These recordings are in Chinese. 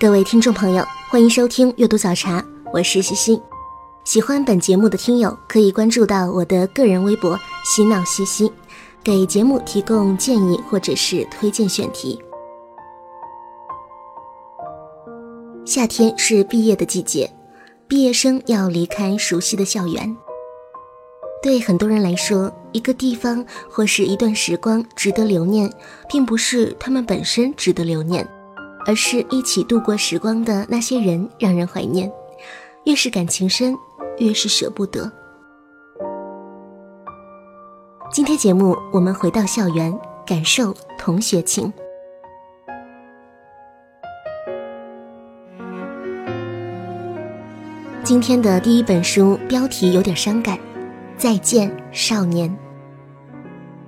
各位听众朋友，欢迎收听阅读早茶，我是西西。喜欢本节目的听友可以关注到我的个人微博“嬉闹西西”，给节目提供建议或者是推荐选题。夏天是毕业的季节，毕业生要离开熟悉的校园。对很多人来说，一个地方或是一段时光值得留念，并不是他们本身值得留念。而是一起度过时光的那些人让人怀念，越是感情深，越是舍不得。今天节目，我们回到校园，感受同学情。今天的第一本书标题有点伤感，《再见少年》。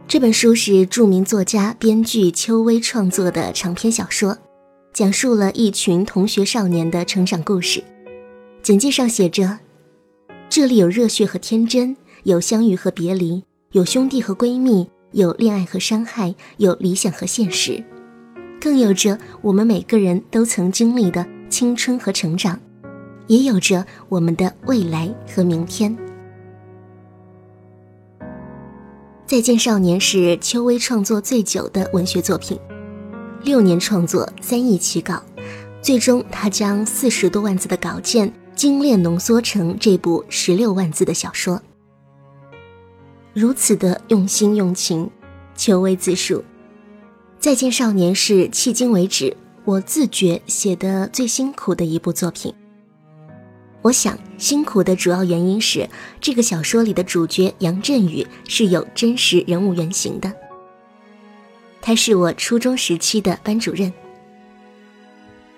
这本书是著名作家、编剧邱薇创作的长篇小说。讲述了一群同学少年的成长故事。简介上写着：“这里有热血和天真，有相遇和别离，有兄弟和闺蜜，有恋爱和伤害，有理想和现实，更有着我们每个人都曾经历的青春和成长，也有着我们的未来和明天。”《再见少年》是邱薇创作最久的文学作品。六年创作，三亿起稿，最终他将四十多万字的稿件精炼浓缩成这部十六万字的小说。如此的用心用情，求为自述。《再见少年》是迄今为止我自觉写的最辛苦的一部作品。我想，辛苦的主要原因是这个小说里的主角杨振宇是有真实人物原型的。他是我初中时期的班主任。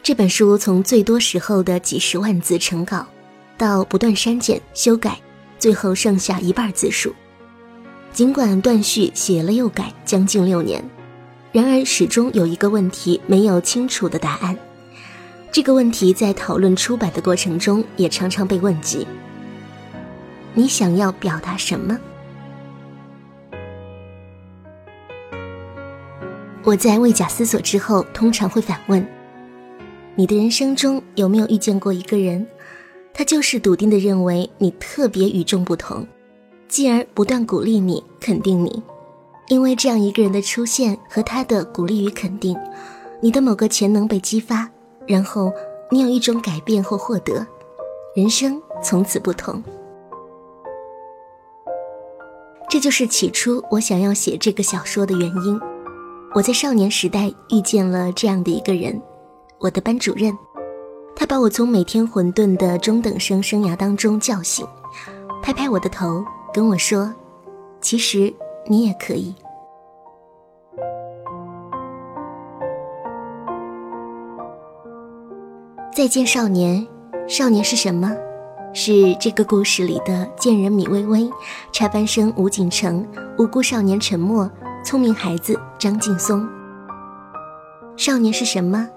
这本书从最多时候的几十万字成稿，到不断删减修改，最后剩下一半字数。尽管断续写了又改，将近六年，然而始终有一个问题没有清楚的答案。这个问题在讨论出版的过程中也常常被问及：你想要表达什么？我在未假思索之后，通常会反问：你的人生中有没有遇见过一个人，他就是笃定的认为你特别与众不同，继而不断鼓励你、肯定你。因为这样一个人的出现和他的鼓励与肯定，你的某个潜能被激发，然后你有一种改变或获得，人生从此不同。这就是起初我想要写这个小说的原因。我在少年时代遇见了这样的一个人，我的班主任，他把我从每天混沌的中等生生涯当中叫醒，拍拍我的头，跟我说：“其实你也可以。”再见，少年。少年是什么？是这个故事里的贱人米微微，插班生吴锦成，无辜少年沉默。聪明孩子张劲松。少年是什么？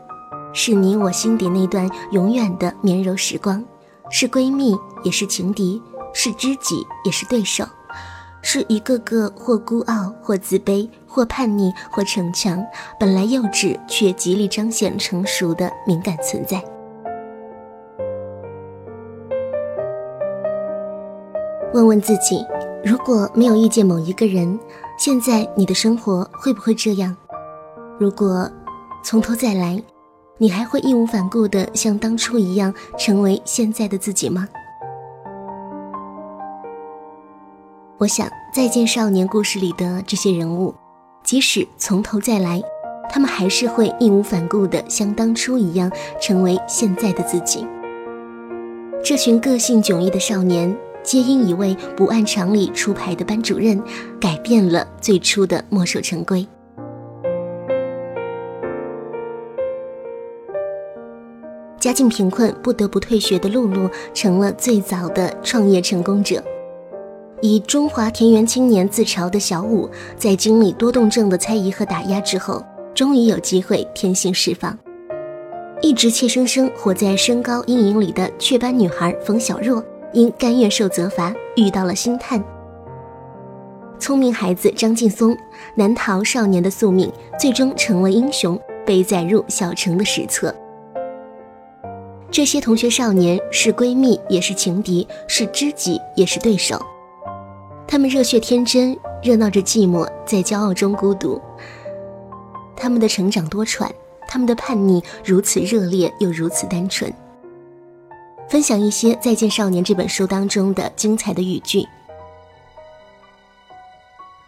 是你我心底那段永远的绵柔时光，是闺蜜，也是情敌，是知己，也是对手，是一个个或孤傲，或自卑，或叛逆，或逞强，本来幼稚却极力彰显成熟的敏感存在。问问自己，如果没有遇见某一个人。现在你的生活会不会这样？如果从头再来，你还会义无反顾地像当初一样成为现在的自己吗？我想，《再见少年》故事里的这些人物，即使从头再来，他们还是会义无反顾地像当初一样成为现在的自己。这群个性迥异的少年。皆因一位不按常理出牌的班主任，改变了最初的墨守成规。家境贫困不得不退学的露露，成了最早的创业成功者。以中华田园青年自嘲的小五，在经历多动症的猜疑和打压之后，终于有机会天性释放。一直怯生生活在身高阴影里的雀斑女孩冯小若，因甘愿受责罚，遇到了星探。聪明孩子张劲松，难逃少年的宿命，最终成了英雄，被载入小城的史册。这些同学少年是闺蜜，也是情敌，是知己，也是对手。他们热血天真，热闹着寂寞，在骄傲中孤独。他们的成长多舛，他们的叛逆如此热烈又如此单纯。分享一些《再见少年》这本书当中的精彩的语句：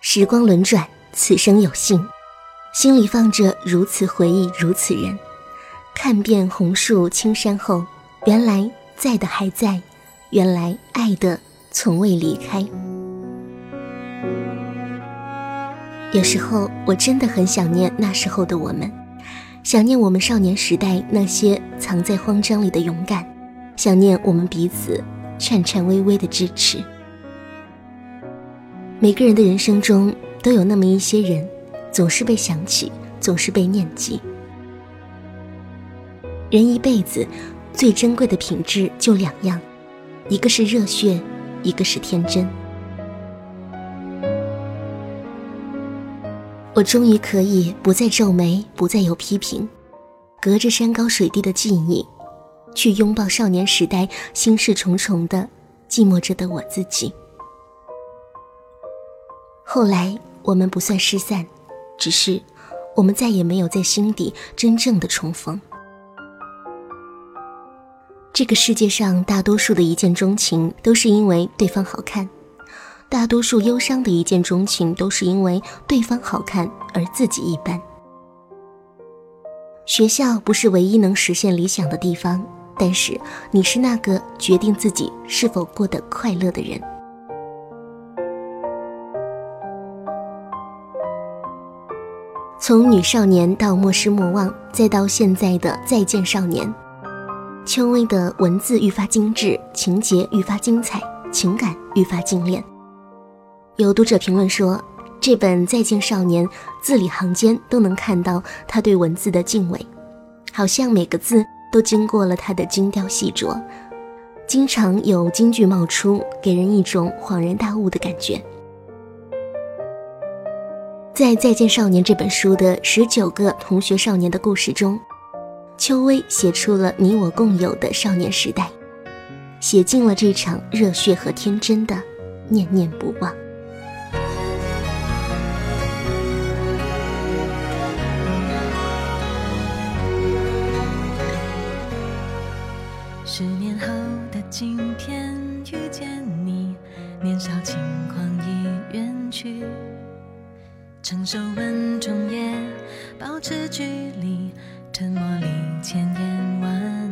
时光轮转，此生有幸，心里放着如此回忆，如此人。看遍红树青山后，原来在的还在，原来爱的从未离开。有时候我真的很想念那时候的我们，想念我们少年时代那些藏在慌张里的勇敢，想念我们彼此颤颤巍巍的支持。每个人的人生中都有那么一些人，总是被想起，总是被念记。人一辈子最珍贵的品质就两样，一个是热血，一个是天真。我终于可以不再皱眉，不再有批评，隔着山高水低的记忆，去拥抱少年时代心事重重的寂寞着的我自己。后来我们不算失散，只是我们再也没有在心底真正的重逢。这个世界上大多数的一见钟情，都是因为对方好看。大多数忧伤的一见钟情，都是因为对方好看而自己一般。学校不是唯一能实现理想的地方，但是你是那个决定自己是否过得快乐的人。从女少年到莫失莫忘，再到现在的再见少年，邱薇的文字愈发精致，情节愈发精彩，情感愈发精炼。有读者评论说，这本《再见少年》字里行间都能看到他对文字的敬畏，好像每个字都经过了他的精雕细琢，经常有金句冒出，给人一种恍然大悟的感觉。在《再见少年》这本书的十九个同学少年的故事中，邱薇写出了你我共有的少年时代，写尽了这场热血和天真的念念不忘。十年后的今天遇见你，年少轻狂已远去，成熟稳重也保持距离，沉默里千言万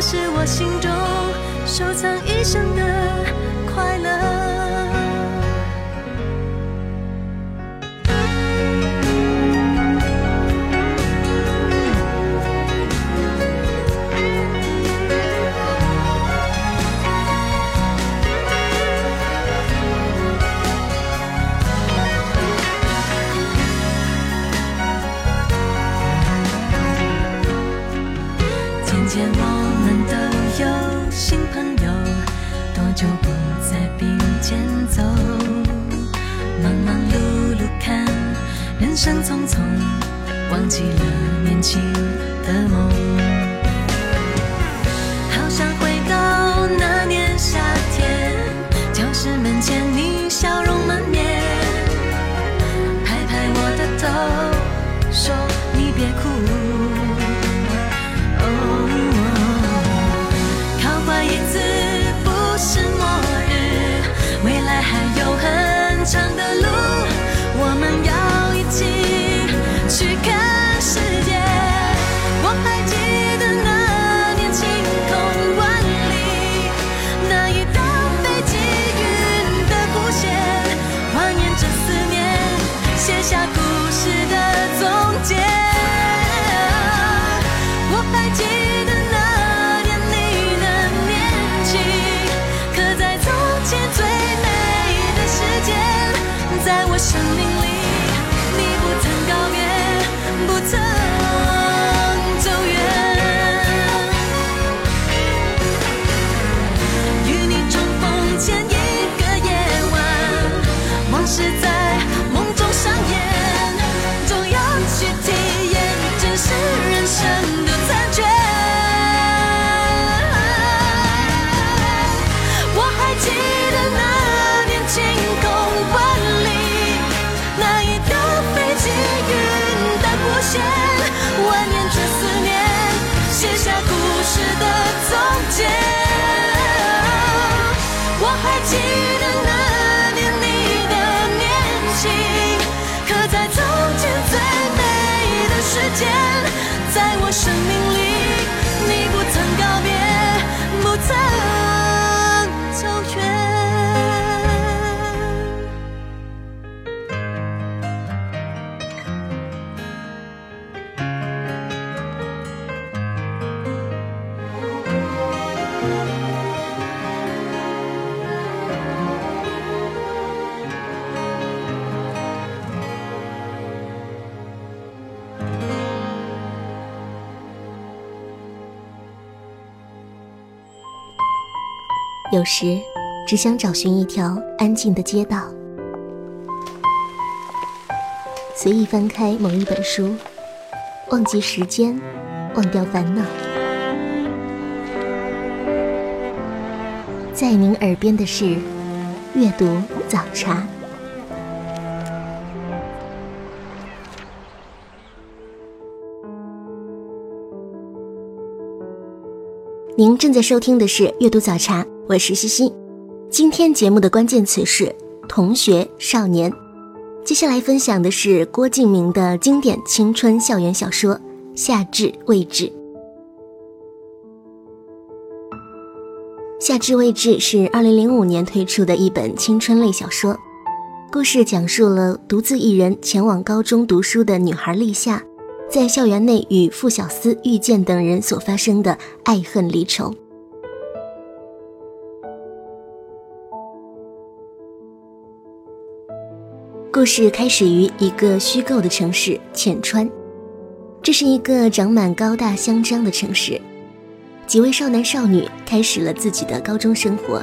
是我心中收藏一生的快乐。生匆匆，忘记了年轻的梦。好想回到那年夏天，教室门前你笑容满面，拍拍我的头，说你别哭。不曾有时只想找寻一条安静的街道，随意翻开某一本书，忘记时间，忘掉烦恼。在您耳边的是阅读早茶。您正在收听的是《阅读早茶》，我是西西。今天节目的关键词是同学、少年。接下来分享的是郭敬明的经典青春校园小说《夏至未至》。《夏至未至》是2005年推出的一本青春类小说，故事讲述了独自一人前往高中读书的女孩立夏。在校园内与傅小司、遇见等人所发生的爱恨离愁。故事开始于一个虚构的城市浅川，这是一个长满高大香樟的城市。几位少男少女开始了自己的高中生活，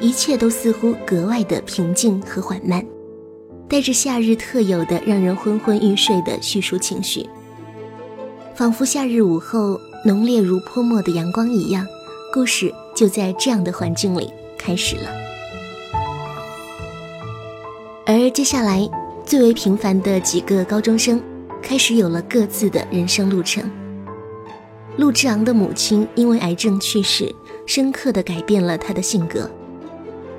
一切都似乎格外的平静和缓慢，带着夏日特有的让人昏昏欲睡的叙述情绪。仿佛夏日午后浓烈如泼墨的阳光一样，故事就在这样的环境里开始了。而接下来，最为平凡的几个高中生开始有了各自的人生路程。陆之昂的母亲因为癌症去世，深刻的改变了他的性格。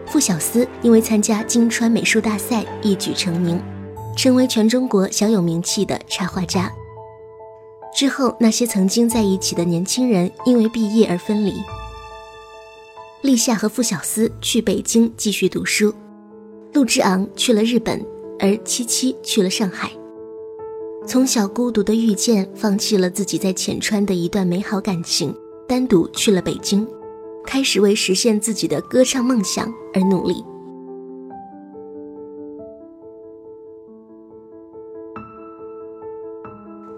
傅小司因为参加金川美术大赛一举成名，成为全中国小有名气的插画家。之后，那些曾经在一起的年轻人因为毕业而分离。立夏和傅小司去北京继续读书，陆之昂去了日本，而七七去了上海。从小孤独的遇见，放弃了自己在浅川的一段美好感情，单独去了北京，开始为实现自己的歌唱梦想而努力。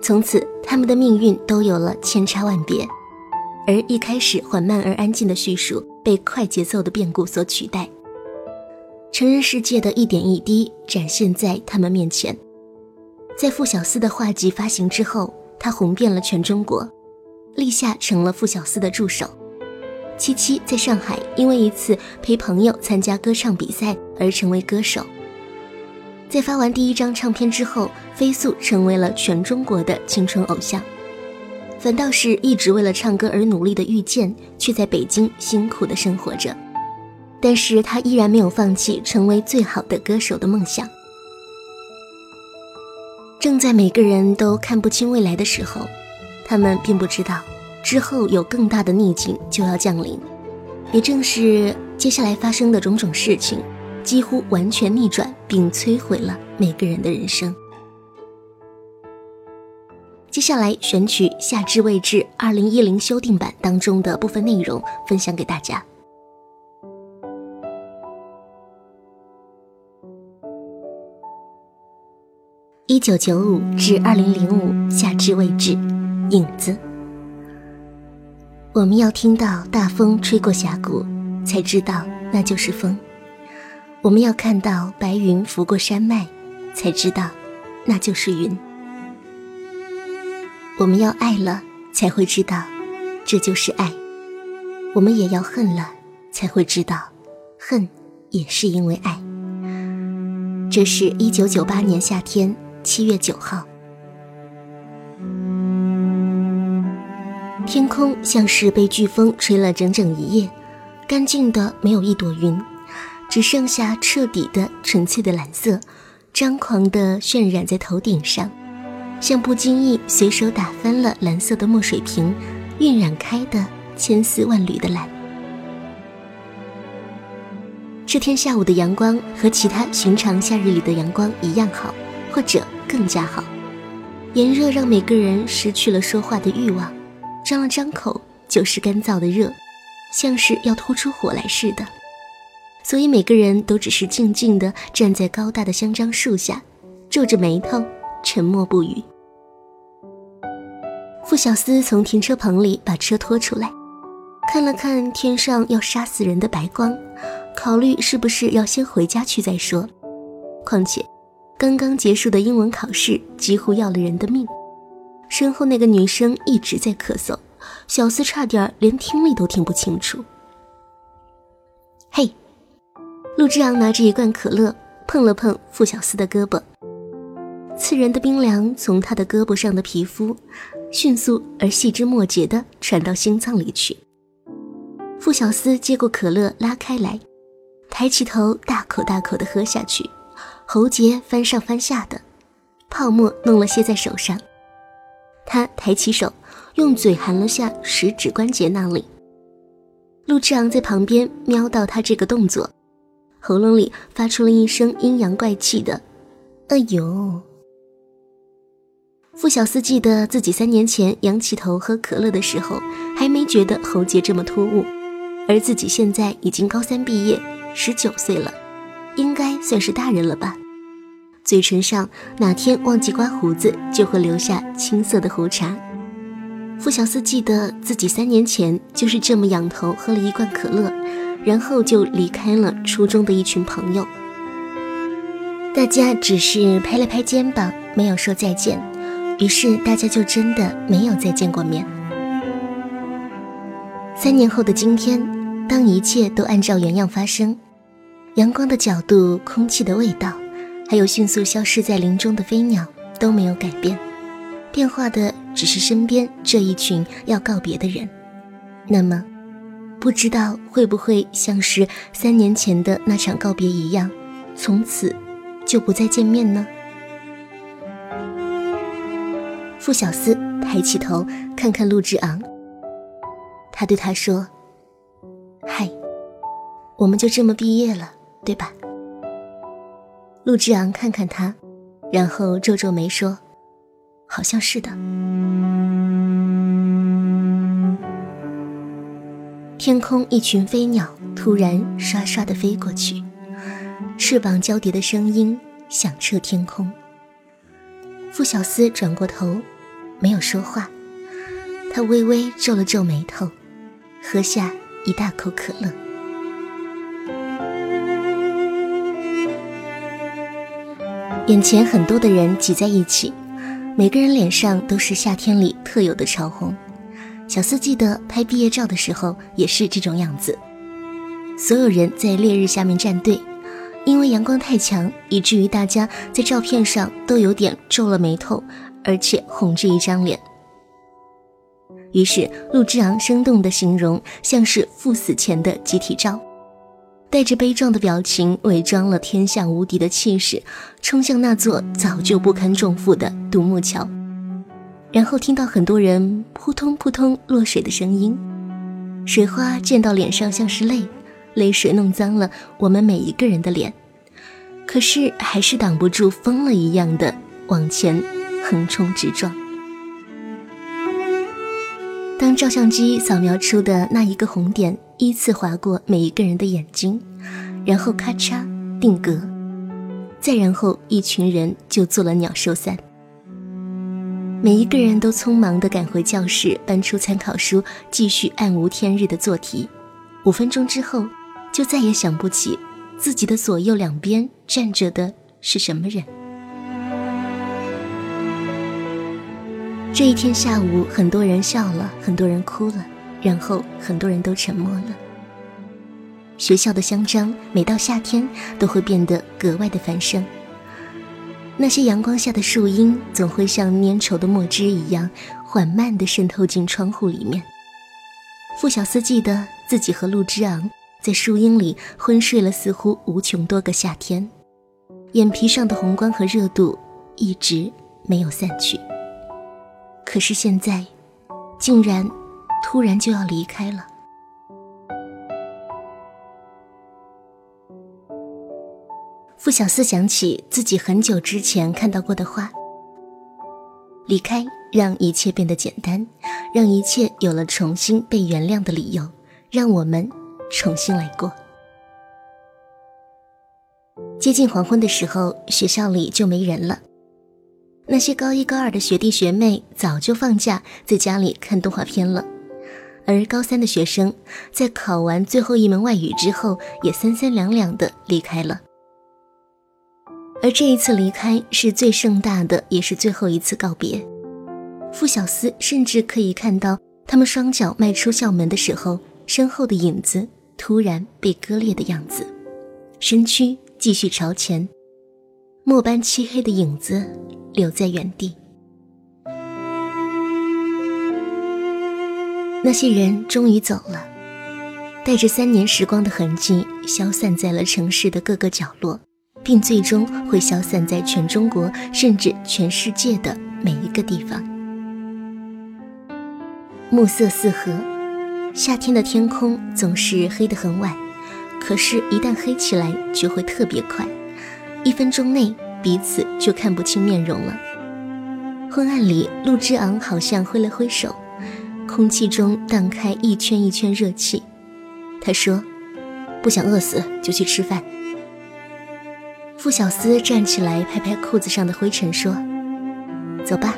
从此，他们的命运都有了千差万别，而一开始缓慢而安静的叙述被快节奏的变故所取代。成人世界的一点一滴展现在他们面前。在傅小司的画集发行之后，他红遍了全中国，立夏成了傅小司的助手。七七在上海因为一次陪朋友参加歌唱比赛而成为歌手。在发完第一张唱片之后，飞速成为了全中国的青春偶像。反倒是一直为了唱歌而努力的遇见，却在北京辛苦的生活着。但是他依然没有放弃成为最好的歌手的梦想。正在每个人都看不清未来的时候，他们并不知道之后有更大的逆境就要降临。也正是接下来发生的种种事情，几乎完全逆转并摧毁了每个人的人生。接下来选取《夏至未至》二零一零修订版当中的部分内容，分享给大家。一九九五至二零零五，夏至未至，影子。我们要听到大风吹过峡谷，才知道那就是风；我们要看到白云拂过山脉，才知道那就是云；我们要爱了，才会知道这就是爱；我们也要恨了，才会知道恨也是因为爱。这是一九九八年夏天。七月九号，天空像是被飓风吹了整整一夜，干净的没有一朵云，只剩下彻底的纯粹的蓝色，张狂的渲染在头顶上，像不经意随手打翻了蓝色的墨水瓶，晕染开的千丝万缕的蓝。这天下午的阳光和其他寻常夏日里的阳光一样好。或者更加好，炎热让每个人失去了说话的欲望，张了张口就是干燥的热，像是要吐出火来似的。所以每个人都只是静静地站在高大的香樟树下，皱着眉头，沉默不语。傅小司从停车棚里把车拖出来，看了看天上要杀死人的白光，考虑是不是要先回家去再说。况且。刚刚结束的英文考试几乎要了人的命，身后那个女生一直在咳嗽，小司差点连听力都听不清楚。嘿，陆之昂拿着一罐可乐碰了碰傅小司的胳膊，刺人的冰凉从他的胳膊上的皮肤迅速而细枝末节的传到心脏里去。傅小司接过可乐拉开来，抬起头大口大口的喝下去。喉结翻上翻下的，泡沫弄了些在手上。他抬起手，用嘴含了下食指关节那里。陆之昂在旁边瞄到他这个动作，喉咙里发出了一声阴阳怪气的“哎呦”。傅小司记得自己三年前仰起头喝可乐的时候，还没觉得喉结这么突兀，而自己现在已经高三毕业，十九岁了。应该算是大人了吧，嘴唇上哪天忘记刮胡子，就会留下青色的胡茬。傅小司记得自己三年前就是这么仰头喝了一罐可乐，然后就离开了初中的一群朋友。大家只是拍了拍肩膀，没有说再见，于是大家就真的没有再见过面。三年后的今天，当一切都按照原样发生。阳光的角度、空气的味道，还有迅速消失在林中的飞鸟都没有改变，变化的只是身边这一群要告别的人。那么，不知道会不会像是三年前的那场告别一样，从此就不再见面呢？傅小司抬起头看看陆之昂，他对他说：“嗨，我们就这么毕业了。”对吧？陆之昂看看他，然后皱皱眉说：“好像是的。”天空一群飞鸟突然刷刷的飞过去，翅膀交叠的声音响彻天空。傅小司转过头，没有说话，他微微皱了皱眉头，喝下一大口可乐。眼前很多的人挤在一起，每个人脸上都是夏天里特有的潮红。小四记得拍毕业照的时候也是这种样子，所有人在烈日下面站队，因为阳光太强，以至于大家在照片上都有点皱了眉头，而且红着一张脸。于是陆之昂生动地形容，像是赴死前的集体照。带着悲壮的表情，伪装了天下无敌的气势，冲向那座早就不堪重负的独木桥，然后听到很多人扑通扑通落水的声音，水花溅到脸上像是泪，泪水弄脏了我们每一个人的脸，可是还是挡不住疯了一样的往前横冲直撞。当照相机扫描出的那一个红点依次划过每一个人的眼睛，然后咔嚓定格，再然后一群人就做了鸟兽散。每一个人都匆忙地赶回教室，搬出参考书，继续暗无天日的做题。五分钟之后，就再也想不起自己的左右两边站着的是什么人。这一天下午，很多人笑了，很多人哭了，然后很多人都沉默了。学校的香樟每到夏天都会变得格外的繁盛。那些阳光下的树荫总会像粘稠的墨汁一样，缓慢地渗透进窗户里面。傅小司记得自己和陆之昂在树荫里昏睡了似乎无穷多个夏天，眼皮上的红光和热度一直没有散去。可是现在，竟然突然就要离开了。傅小司想起自己很久之前看到过的话：“离开，让一切变得简单，让一切有了重新被原谅的理由，让我们重新来过。”接近黄昏的时候，学校里就没人了。那些高一高二的学弟学妹早就放假，在家里看动画片了，而高三的学生在考完最后一门外语之后，也三三两两的离开了。而这一次离开是最盛大的，也是最后一次告别。傅小司甚至可以看到他们双脚迈出校门的时候，身后的影子突然被割裂的样子，身躯继续朝前，末班漆黑的影子。留在原地，那些人终于走了，带着三年时光的痕迹，消散在了城市的各个角落，并最终会消散在全中国，甚至全世界的每一个地方。暮色四合，夏天的天空总是黑得很晚，可是，一旦黑起来，就会特别快，一分钟内。彼此就看不清面容了。昏暗里，陆之昂好像挥了挥手，空气中荡开一圈一圈热气。他说：“不想饿死就去吃饭。”傅小司站起来，拍拍裤子上的灰尘，说：“走吧。”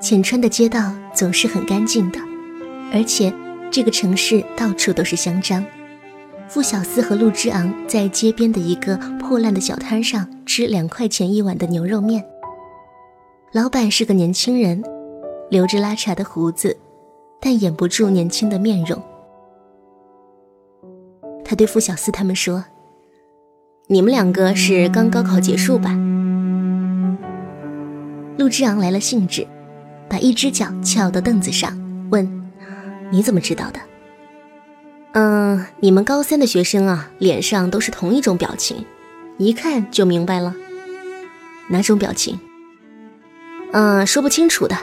浅川的街道总是很干净的，而且这个城市到处都是香樟。傅小司和陆之昂在街边的一个破烂的小摊上吃两块钱一碗的牛肉面。老板是个年轻人，留着拉碴的胡子，但掩不住年轻的面容。他对傅小司他们说：“你们两个是刚高考结束吧？”陆之昂来了兴致，把一只脚翘到凳子上，问：“你怎么知道的？”嗯，你们高三的学生啊，脸上都是同一种表情，一看就明白了。哪种表情？嗯，说不清楚的，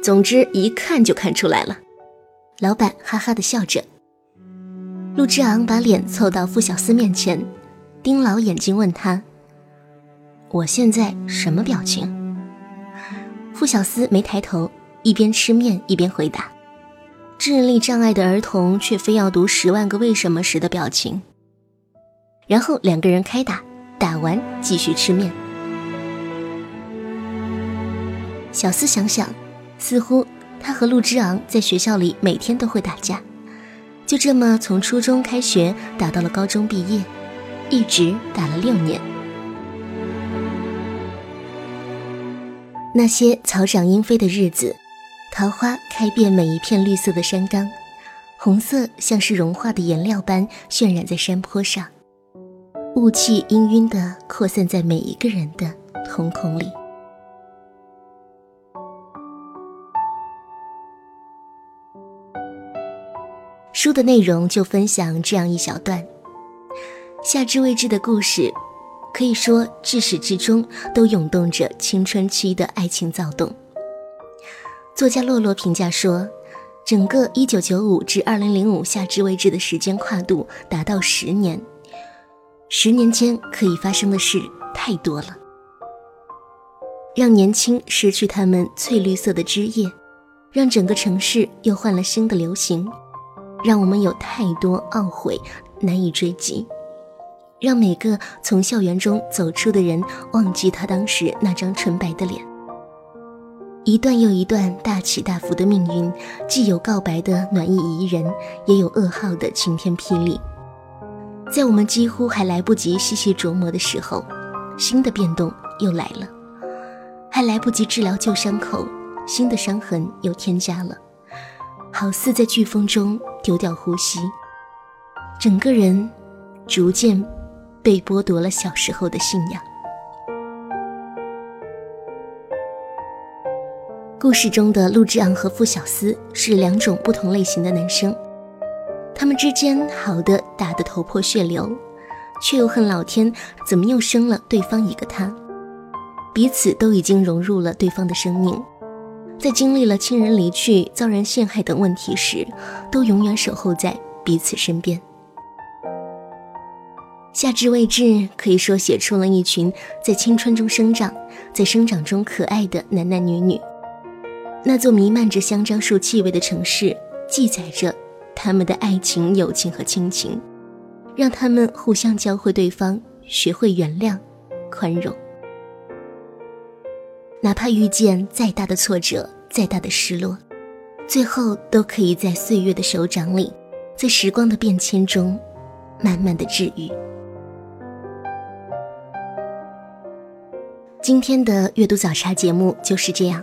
总之一看就看出来了。老板哈哈的笑着。陆之昂把脸凑到傅小司面前，盯牢眼睛问他：“我现在什么表情？”傅小司没抬头，一边吃面一边回答。智力障碍的儿童却非要读《十万个为什么》时的表情。然后两个人开打，打完继续吃面。小思想想，似乎他和陆之昂在学校里每天都会打架，就这么从初中开学打到了高中毕业，一直打了六年。那些草长莺飞的日子，桃花开遍每一片绿色的山岗，红色像是融化的颜料般渲染在山坡上，雾气氤氲地扩散在每一个人的瞳孔里。书的内容就分享这样一小段：夏至未至的故事。可以说，至始至终都涌动着青春期的爱情躁动。作家洛洛评价说：“整个1995至2005夏至未至的时间跨度达到十年，十年间可以发生的事太多了，让年轻失去他们翠绿色的枝叶，让整个城市又换了新的流行，让我们有太多懊悔难以追及。”让每个从校园中走出的人忘记他当时那张纯白的脸。一段又一段大起大伏的命运，既有告白的暖意宜人，也有噩耗的晴天霹雳。在我们几乎还来不及细细琢磨的时候，新的变动又来了；还来不及治疗旧伤口，新的伤痕又添加了，好似在飓风中丢掉呼吸，整个人逐渐。被剥夺了小时候的信仰。故事中的陆之昂和傅小司是两种不同类型的男生，他们之间好的打得头破血流，却又恨老天怎么又生了对方一个他。彼此都已经融入了对方的生命，在经历了亲人离去、遭人陷害等问题时，都永远守候在彼此身边。夏至未至，可以说写出了一群在青春中生长、在生长中可爱的男男女女。那座弥漫着香樟树气味的城市，记载着他们的爱情、友情和亲情，让他们互相教会对方，学会原谅、宽容。哪怕遇见再大的挫折、再大的失落，最后都可以在岁月的手掌里，在时光的变迁中，慢慢的治愈。今天的阅读早茶节目就是这样，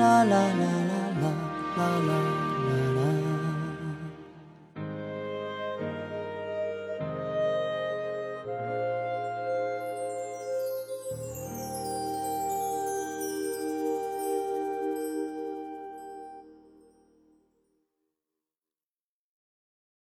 啦啦啦啦啦啦啦。